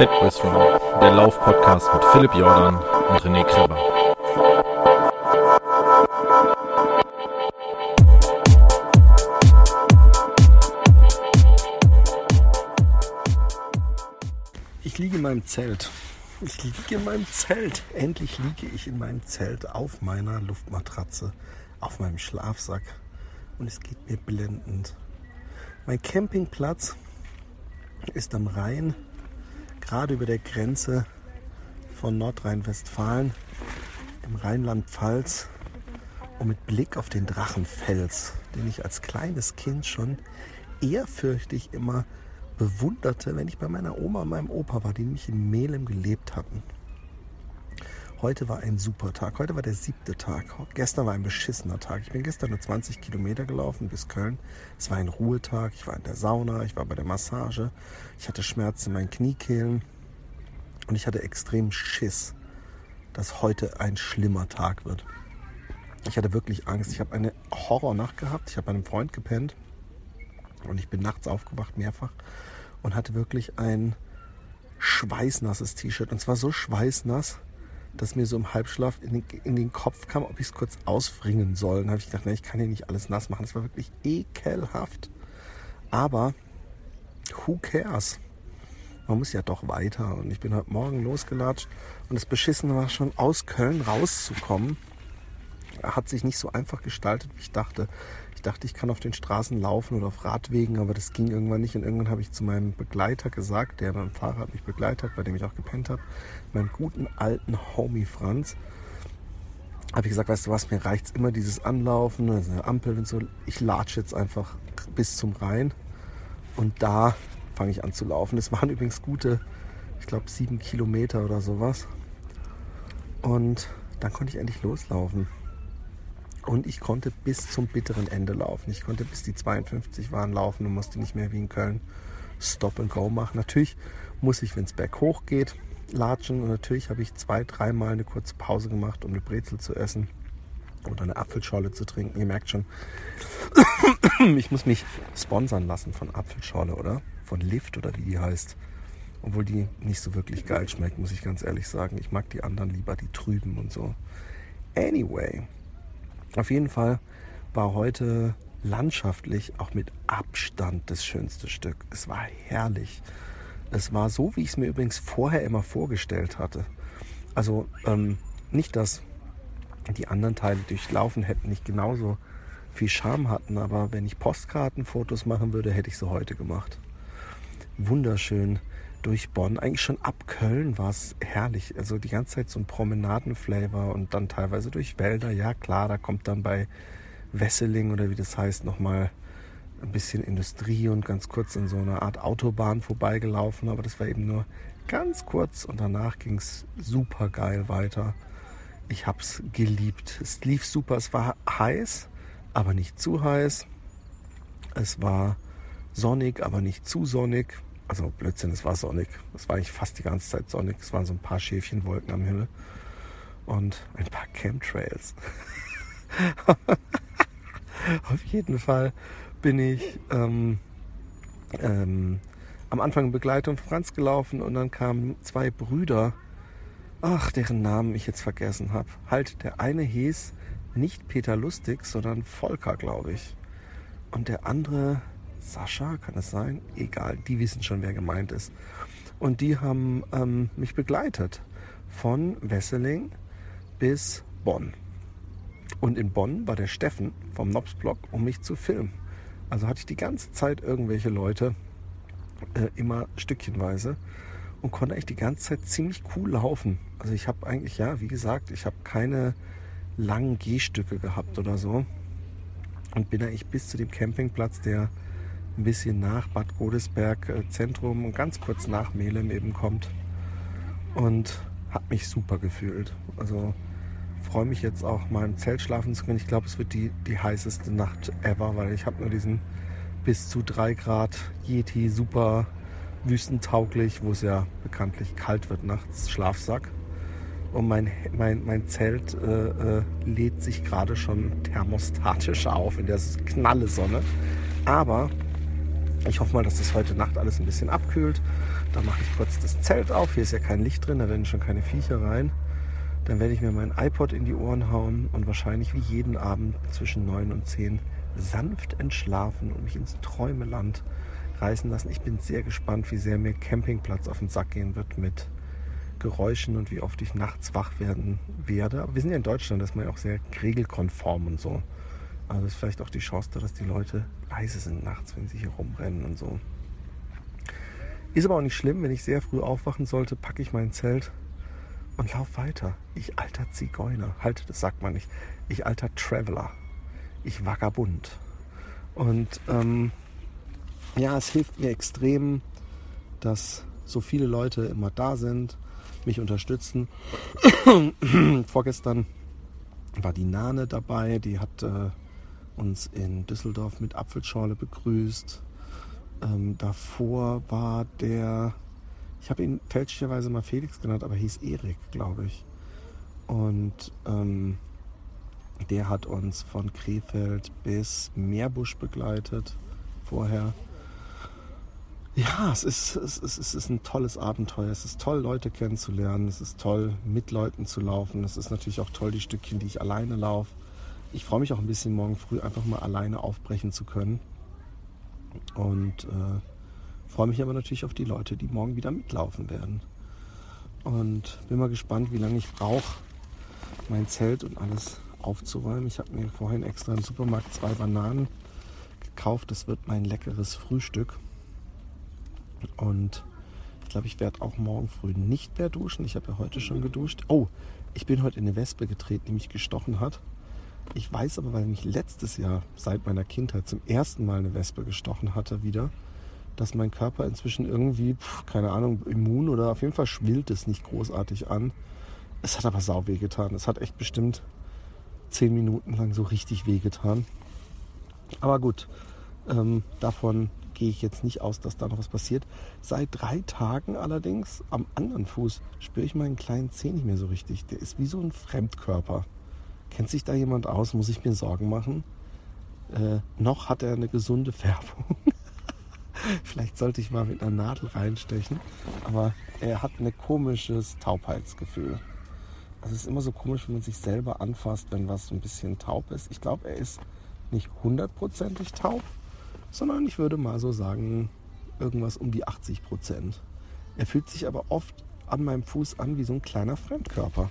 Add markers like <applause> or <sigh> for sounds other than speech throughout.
Fit with Run, der Lauf-Podcast mit Philipp Jordan und René Kreber. Ich liege in meinem Zelt. Ich liege in meinem Zelt. Endlich liege ich in meinem Zelt auf meiner Luftmatratze, auf meinem Schlafsack. Und es geht mir blendend. Mein Campingplatz ist am Rhein, gerade über der Grenze von Nordrhein-Westfalen im Rheinland-Pfalz und mit Blick auf den Drachenfels, den ich als kleines Kind schon ehrfürchtig immer bewunderte, wenn ich bei meiner Oma und meinem Opa war, die nämlich in Melem gelebt hatten. Heute war ein super Tag. Heute war der siebte Tag. Gestern war ein beschissener Tag. Ich bin gestern nur 20 Kilometer gelaufen bis Köln. Es war ein Ruhetag. Ich war in der Sauna. Ich war bei der Massage. Ich hatte Schmerzen in meinen Kniekehlen. Und ich hatte extrem Schiss, dass heute ein schlimmer Tag wird. Ich hatte wirklich Angst. Ich habe eine Horrornacht gehabt. Ich habe bei einem Freund gepennt. Und ich bin nachts aufgewacht mehrfach und hatte wirklich ein schweißnasses T-Shirt. Und zwar so schweißnass, dass mir so im Halbschlaf in den, in den Kopf kam, ob ich es kurz ausfringen soll. Dann habe ich gedacht, nee, ich kann hier nicht alles nass machen. Das war wirklich ekelhaft. Aber who cares? Man muss ja doch weiter. Und ich bin heute Morgen losgelatscht. Und das Beschissene war schon, aus Köln rauszukommen. Hat sich nicht so einfach gestaltet, wie ich dachte. Ich dachte, ich kann auf den Straßen laufen oder auf Radwegen, aber das ging irgendwann nicht. Und irgendwann habe ich zu meinem Begleiter gesagt, der beim Fahrrad mich begleitet hat, bei dem ich auch gepennt habe, meinem guten alten Homie Franz, habe ich gesagt, weißt du was, mir reicht es immer dieses Anlaufen, also eine Ampel und so. Ich latsche jetzt einfach bis zum Rhein und da fange ich an zu laufen. Das waren übrigens gute, ich glaube, sieben Kilometer oder sowas. Und dann konnte ich endlich loslaufen. Und ich konnte bis zum bitteren Ende laufen. Ich konnte bis die 52 waren laufen und musste nicht mehr wie in Köln Stop and Go machen. Natürlich muss ich, wenn es berghoch geht, latschen. Und natürlich habe ich zwei, dreimal eine kurze Pause gemacht, um eine Brezel zu essen oder eine Apfelschorle zu trinken. Ihr merkt schon, <coughs> ich muss mich sponsern lassen von Apfelschorle, oder? Von Lift oder wie die heißt. Obwohl die nicht so wirklich geil schmeckt, muss ich ganz ehrlich sagen. Ich mag die anderen lieber, die trüben und so. Anyway, auf jeden Fall war heute landschaftlich auch mit Abstand das schönste Stück. Es war herrlich. Es war so, wie ich es mir übrigens vorher immer vorgestellt hatte. Also ähm, nicht, dass die anderen Teile durchlaufen hätten, nicht genauso viel Charme hatten, aber wenn ich Postkartenfotos machen würde, hätte ich sie heute gemacht. Wunderschön durch Bonn. Eigentlich schon ab Köln war es herrlich. Also die ganze Zeit so ein Promenadenflavor und dann teilweise durch Wälder. Ja klar, da kommt dann bei Wesseling oder wie das heißt nochmal ein bisschen Industrie und ganz kurz in so einer Art Autobahn vorbeigelaufen. Aber das war eben nur ganz kurz und danach ging es super geil weiter. Ich habe es geliebt. Es lief super. Es war heiß, aber nicht zu heiß. Es war sonnig, aber nicht zu sonnig also Blödsinn, es war sonnig. Es war eigentlich fast die ganze Zeit sonnig. Es waren so ein paar Schäfchenwolken am Himmel und ein paar Chemtrails. <laughs> Auf jeden Fall bin ich ähm, ähm, am Anfang in Begleitung von Franz gelaufen und dann kamen zwei Brüder, ach, deren Namen ich jetzt vergessen habe. Halt, der eine hieß nicht Peter Lustig, sondern Volker, glaube ich. Und der andere Sascha, kann es sein? Egal, die wissen schon, wer gemeint ist. Und die haben ähm, mich begleitet von Wesseling bis Bonn. Und in Bonn war der Steffen vom Nobsblock, um mich zu filmen. Also hatte ich die ganze Zeit irgendwelche Leute, äh, immer stückchenweise und konnte eigentlich die ganze Zeit ziemlich cool laufen. Also ich habe eigentlich, ja, wie gesagt, ich habe keine langen Gehstücke gehabt oder so. Und bin eigentlich bis zu dem Campingplatz, der ein bisschen nach Bad Godesberg äh, Zentrum und ganz kurz nach Melem eben kommt. Und habe mich super gefühlt. Also freue mich jetzt auch mal im Zelt schlafen zu können. Ich glaube, es wird die, die heißeste Nacht ever, weil ich habe nur diesen bis zu 3 Grad Yeti super wüstentauglich, wo es ja bekanntlich kalt wird nachts, Schlafsack. Und mein, mein, mein Zelt äh, äh, lädt sich gerade schon thermostatisch auf in der knalle Sonne. Aber Ich hoffe mal, dass das heute Nacht alles ein bisschen abkühlt. Da mache ich kurz das Zelt auf. Hier ist ja kein Licht drin, da werden schon keine Viecher rein. Dann werde ich mir mein iPod in die Ohren hauen und wahrscheinlich wie jeden Abend zwischen 9 und 10 sanft entschlafen und mich ins Träumeland reißen lassen. Ich bin sehr gespannt, wie sehr mir Campingplatz auf den Sack gehen wird mit Geräuschen und wie oft ich nachts wach werden werde. Aber wir sind ja in Deutschland, da ist man ja auch sehr regelkonform und so. Also ist vielleicht auch die Chance da, dass die Leute leise sind nachts, wenn sie hier rumrennen und so. Ist aber auch nicht schlimm, wenn ich sehr früh aufwachen sollte, packe ich mein Zelt und lauf weiter. Ich alter Zigeuner. Halt, das sagt man nicht. Ich alter Traveler. Ich Vagabund. Und ähm, ja, es hilft mir extrem, dass so viele Leute immer da sind, mich unterstützen. <coughs> Vorgestern war die Nane dabei, die hat äh, uns in Düsseldorf mit Apfelschorle begrüßt. Ähm, davor war der, ich habe ihn fälschlicherweise mal Felix genannt, aber hieß Erik, glaube ich. Und ähm, der hat uns von Krefeld bis Meerbusch begleitet vorher. Ja, es ist, es, ist, es ist ein tolles Abenteuer. Es ist toll, Leute kennenzulernen. Es ist toll, mit Leuten zu laufen. Es ist natürlich auch toll, die Stückchen, die ich alleine laufe. Ich freue mich auch ein bisschen, morgen früh einfach mal alleine aufbrechen zu können. Und äh, freue mich aber natürlich auf die Leute, die morgen wieder mitlaufen werden. Und bin mal gespannt, wie lange ich brauche, mein Zelt und alles aufzuräumen. Ich habe mir vorhin extra im Supermarkt zwei Bananen gekauft. Das wird mein leckeres Frühstück. Und ich glaube, ich werde auch morgen früh nicht mehr duschen. Ich habe ja heute schon geduscht. Oh, ich bin heute in eine Wespe getreten, die mich gestochen hat. Ich weiß aber, weil mich letztes Jahr seit meiner Kindheit zum ersten Mal eine Wespe gestochen hatte, wieder, dass mein Körper inzwischen irgendwie, keine Ahnung, immun oder auf jeden Fall schwillt es nicht großartig an. Es hat aber sau weh getan. Es hat echt bestimmt zehn Minuten lang so richtig weh getan. Aber gut, ähm, davon gehe ich jetzt nicht aus, dass da noch was passiert. Seit drei Tagen allerdings am anderen Fuß spüre ich meinen kleinen Zeh nicht mehr so richtig. Der ist wie so ein Fremdkörper. Kennt sich da jemand aus? Muss ich mir Sorgen machen? Äh, noch hat er eine gesunde Färbung. <laughs> Vielleicht sollte ich mal mit einer Nadel reinstechen. Aber er hat ein komisches Taubheitsgefühl. Also es ist immer so komisch, wenn man sich selber anfasst, wenn was so ein bisschen taub ist. Ich glaube, er ist nicht hundertprozentig taub, sondern ich würde mal so sagen, irgendwas um die 80 Prozent. Er fühlt sich aber oft an meinem Fuß an wie so ein kleiner Fremdkörper.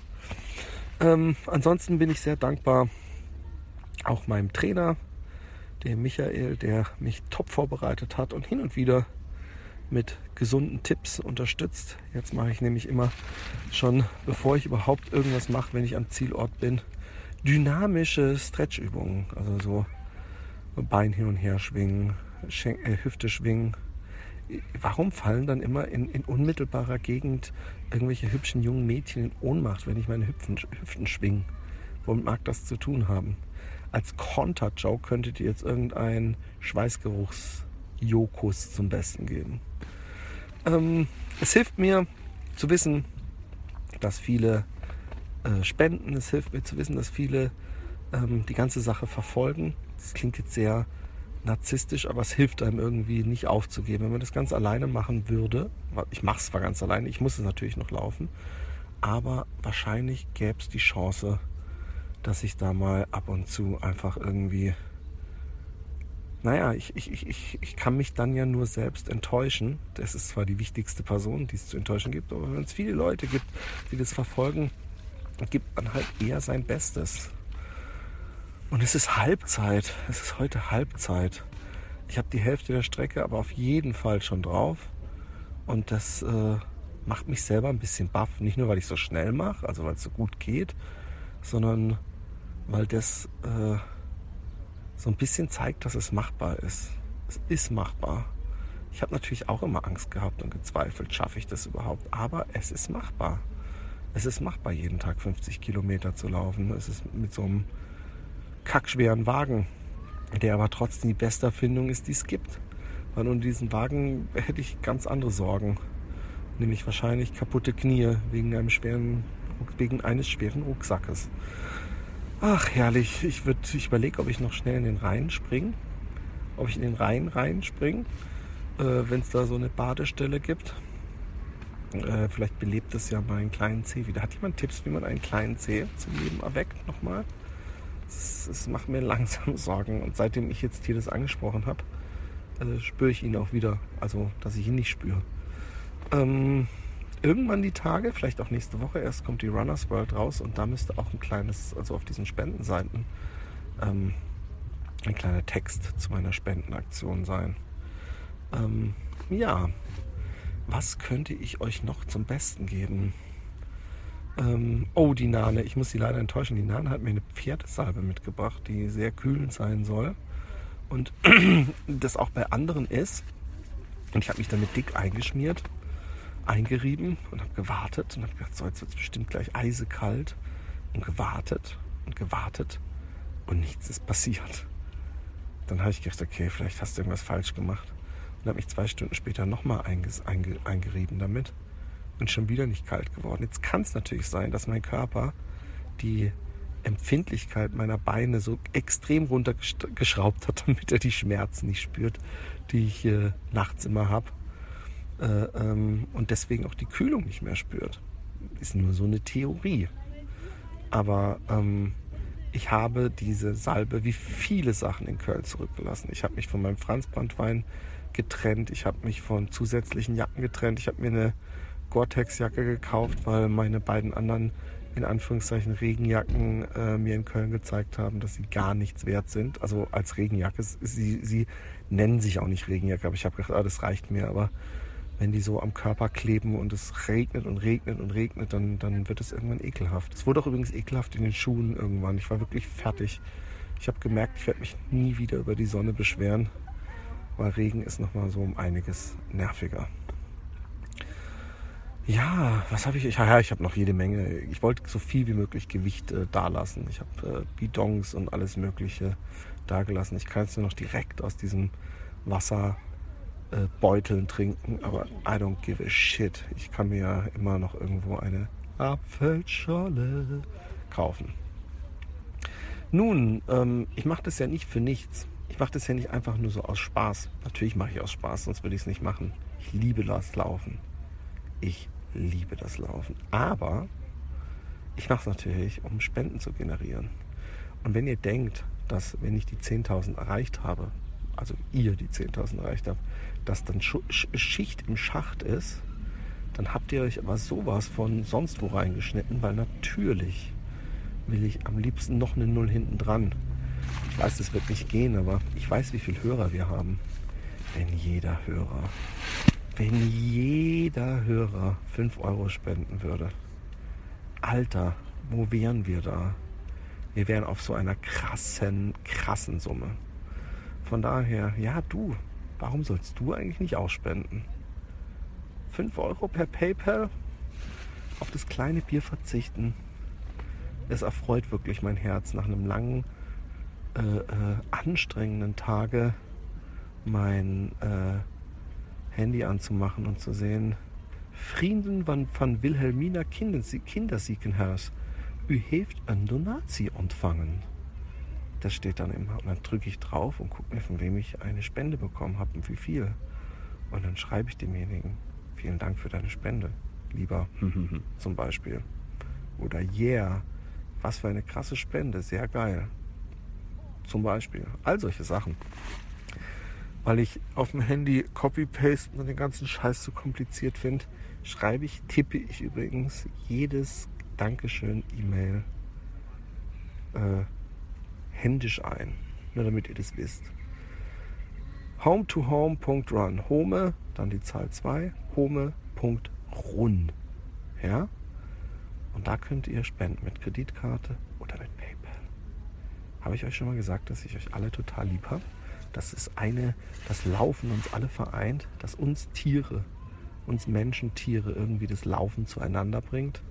Ähm, ansonsten bin ich sehr dankbar auch meinem Trainer, dem Michael, der mich top vorbereitet hat und hin und wieder mit gesunden Tipps unterstützt. Jetzt mache ich nämlich immer schon, bevor ich überhaupt irgendwas mache, wenn ich am Zielort bin, dynamische Stretchübungen. Also so Bein hin und her schwingen, äh, Hüfte schwingen. Warum fallen dann immer in, in, unmittelbarer Gegend irgendwelche hübschen jungen Mädchen in Ohnmacht, wenn ich meine Hüpfen, Hüften schwinge? Womit mag das zu tun haben? Als Konter-Joke könntet ihr jetzt irgendeinen Schweißgeruchs-Jokus zum Besten geben. Ähm, es hilft mir zu wissen, dass viele äh, spenden. Es hilft mir zu wissen, dass viele ähm, die ganze Sache verfolgen. Das klingt jetzt sehr narzisstisch, aber es hilft einem irgendwie nicht aufzugeben. Wenn man das ganz alleine machen würde, ich mache es zwar ganz alleine, ich muss es natürlich noch laufen, aber wahrscheinlich gäbe es die Chance, dass ich da mal ab und zu einfach irgendwie, naja, ich, ich, ich, ich kann mich dann ja nur selbst enttäuschen. Das ist zwar die wichtigste Person, die es zu enttäuschen gibt, aber wenn es viele Leute gibt, die das verfolgen, gibt man halt eher sein Bestes. Und es ist Halbzeit. Es ist heute Halbzeit. Ich habe die Hälfte der Strecke aber auf jeden Fall schon drauf. Und das äh, macht mich selber ein bisschen baff. Nicht nur, weil ich so schnell mache, also weil es so gut geht, sondern weil das äh, so ein bisschen zeigt, dass es machbar ist. Es ist machbar. Ich habe natürlich auch immer Angst gehabt und gezweifelt, schaffe ich das überhaupt. Aber es ist machbar. Es ist machbar, jeden Tag 50 Kilometer zu laufen. Es ist mit so einem kackschweren Wagen, der aber trotzdem die beste Erfindung ist, die es gibt. Weil ohne diesen Wagen hätte ich ganz andere Sorgen. Nämlich wahrscheinlich kaputte Knie wegen, einem schweren, wegen eines schweren Rucksackes. Ach, herrlich. Ich, ich überlege, ob ich noch schnell in den Rhein springe. Ob ich in den Rhein reinspringe. äh, wenn es da so eine Badestelle gibt. Äh, vielleicht belebt es ja meinen kleinen Zeh wieder. Hat jemand Tipps, wie man einen kleinen Zeh zum Leben erweckt? Nochmal. Es macht mir <laughs> langsam Sorgen. Und seitdem ich jetzt hier das angesprochen habe, äh, spüre ich ihn auch wieder. Also, dass ich ihn nicht spüre. Ähm, irgendwann die Tage, vielleicht auch nächste Woche erst, kommt die Runners World raus und da müsste auch ein kleines, also auf diesen Spendenseiten, ähm, ein kleiner Text zu meiner Spendenaktion sein. Ähm, ja, was könnte ich euch noch zum Besten geben? Ähm, oh, die Nane. Ich muss sie leider enttäuschen. Die Nane hat mir eine Pferdesalbe mitgebracht, die sehr kühlend sein soll. Und <clears throat> das auch bei anderen ist. Und ich habe mich damit dick eingeschmiert, eingerieben und habe gewartet und habe gedacht, so jetzt wird es bestimmt gleich eisekalt. Und gewartet und gewartet und nichts ist passiert. Dann habe ich gedacht, okay, vielleicht hast du irgendwas falsch gemacht. Und habe mich zwei Stunden später nochmal einge eingerieben damit und schon wieder nicht kalt geworden. Jetzt kann es natürlich sein, dass mein Körper die Empfindlichkeit meiner Beine so extrem runtergeschraubt hat, <laughs> damit er die Schmerzen nicht spürt, die ich äh, nachts immer habe. Äh, ähm, und deswegen auch die Kühlung nicht mehr spürt. Ist nur so eine Theorie. Aber ähm, ich habe diese Salbe wie viele Sachen in Köln zurückgelassen. Ich habe mich von meinem Franzbrandwein getrennt. Ich habe mich von zusätzlichen Jacken getrennt. Ich habe mir eine Gore-Tex-Jacke gekauft, weil meine beiden anderen in Anführungszeichen Regenjacken äh, mir in Köln gezeigt haben, dass sie gar nichts wert sind. Also als Regenjacke. Sie, sie nennen sich auch nicht Regenjacke, aber ich habe gedacht, ah, das reicht mir. Aber wenn die so am Körper kleben und es regnet und regnet und regnet, dann, dann wird es irgendwann ekelhaft. Es wurde auch übrigens ekelhaft in den Schuhen irgendwann. Ich war wirklich fertig. Ich habe gemerkt, ich werde mich nie wieder über die Sonne beschweren, weil Regen ist nochmal so um einiges nerviger. Ja, was habe ich? Ich, ja, ich habe noch jede Menge. Ich wollte so viel wie möglich Gewicht äh, dalassen. Ich habe äh, Bidons und alles Mögliche dagelassen. Ich kann jetzt nur noch direkt aus diesem Wasserbeuteln äh, trinken, aber I don't give a shit. Ich kann mir ja immer noch irgendwo eine Apfelscholle kaufen. Nun, ähm, ich mache das ja nicht für nichts. Ich mache das ja nicht einfach nur so aus Spaß. Natürlich mache ich aus Spaß, sonst würde ich es nicht machen. Ich liebe das Laufen. Ich liebe das Laufen. Aber ich mache es natürlich, um Spenden zu generieren. Und wenn ihr denkt, dass wenn ich die 10.000 erreicht habe, also ihr die 10.000 erreicht habt, dass dann Schicht im Schacht ist, dann habt ihr euch aber sowas von sonst wo reingeschnitten, weil natürlich will ich am liebsten noch eine Null hinten dran. Ich weiß, das wird nicht gehen, aber ich weiß, wie viele Hörer wir haben. Wenn jeder Hörer wenn jeder Hörer 5 Euro spenden würde. Alter, wo wären wir da? Wir wären auf so einer krassen, krassen Summe. Von daher, ja du, warum sollst du eigentlich nicht ausspenden? 5 Euro per PayPal? Auf das kleine Bier verzichten. Es erfreut wirklich mein Herz nach einem langen, äh, äh, anstrengenden Tage mein äh, Handy anzumachen und zu sehen, Frieden van, van Wilhelmina Kindersiekenhaus. U heeft een donatie ontvangen. Das steht dann immer. Und dann drücke ich drauf und gucke mir, von wem ich eine Spende bekommen habe und wie viel. Und dann schreibe ich demjenigen, vielen Dank für deine Spende, lieber <laughs> zum Beispiel. Oder yeah, was für eine krasse Spende, sehr geil. Zum Beispiel. All solche Sachen weil ich auf dem Handy Copy-Pasten und den ganzen Scheiß zu kompliziert finde, schreibe ich, tippe ich übrigens jedes Dankeschön-E-Mail äh, händisch ein. Nur damit ihr das wisst. home-to-home.run. Home, dann die Zahl 2, home.run. Ja? Und da könnt ihr spenden mit Kreditkarte oder mit PayPal. Habe ich euch schon mal gesagt, dass ich euch alle total lieb habe? Das ist eine, das Laufen uns alle vereint, dass uns Tiere, uns Menschen, Tiere irgendwie das Laufen zueinander bringt.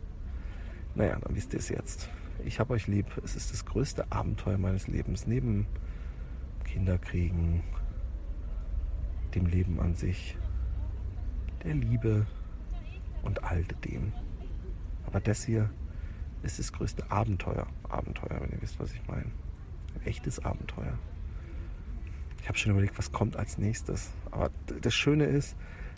Naja, dann wisst ihr es jetzt. Ich habe euch lieb. Es ist das größte Abenteuer meines Lebens. Neben Kinderkriegen, dem Leben an sich, der Liebe und all dem. Aber das hier ist das größte Abenteuer. Abenteuer, wenn ihr wisst, was ich meine. Ein echtes Abenteuer. Ich habe schon überlegt, was kommt als nächstes. Aber das Schöne ist,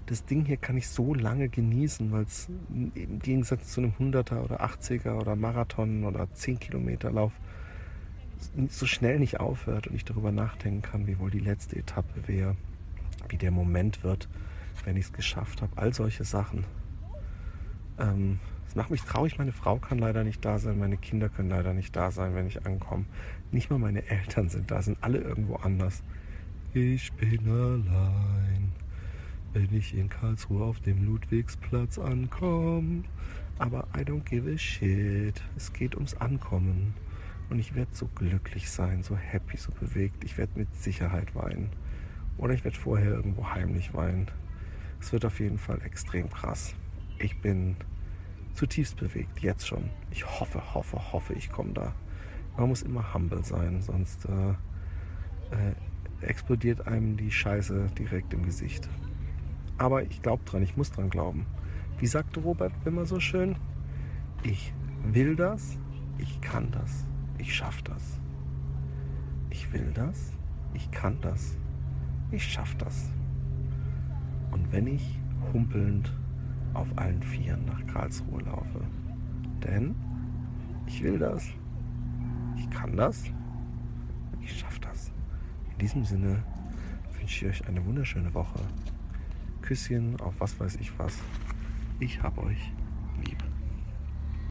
das Ding hier kann ich so lange genießen, weil es im Gegensatz zu einem 100er oder 80er oder Marathon oder 10 Kilometer Lauf so schnell nicht aufhört und ich darüber nachdenken kann, wie wohl die letzte Etappe wäre, wie der Moment wird, wenn ich es geschafft habe. All solche Sachen. Ähm, macht mich traurig. Meine Frau kann leider nicht da sein, meine Kinder können leider nicht da sein, wenn ich ankomme. Nicht mal meine Eltern sind da, sind alle irgendwo anders. Ich bin allein, wenn ich in Karlsruhe auf dem Ludwigsplatz ankomme. Aber I don't give a shit. Es geht ums Ankommen. Und ich werde so glücklich sein, so happy, so bewegt. Ich werde mit Sicherheit weinen. Oder ich werde vorher irgendwo heimlich weinen. Es wird auf jeden Fall extrem krass. Ich bin zutiefst bewegt, jetzt schon. Ich hoffe, hoffe, hoffe, ich komme da. Man muss immer humble sein, sonst äh, äh, explodiert einem die Scheiße direkt im Gesicht. Aber ich glaube dran, ich muss dran glauben. Wie sagte Robert immer so schön? Ich will das, ich kann das, ich schaffe das. Ich will das, ich kann das, ich schaffe das. Und wenn ich humpelnd auf allen Vieren nach Karlsruhe laufe. Denn ich will das, ich kann das, ich schaffe das. In diesem Sinne wünsche ich euch eine wunderschöne Woche. Küsschen auf was weiß ich was. Ich hab euch lieb.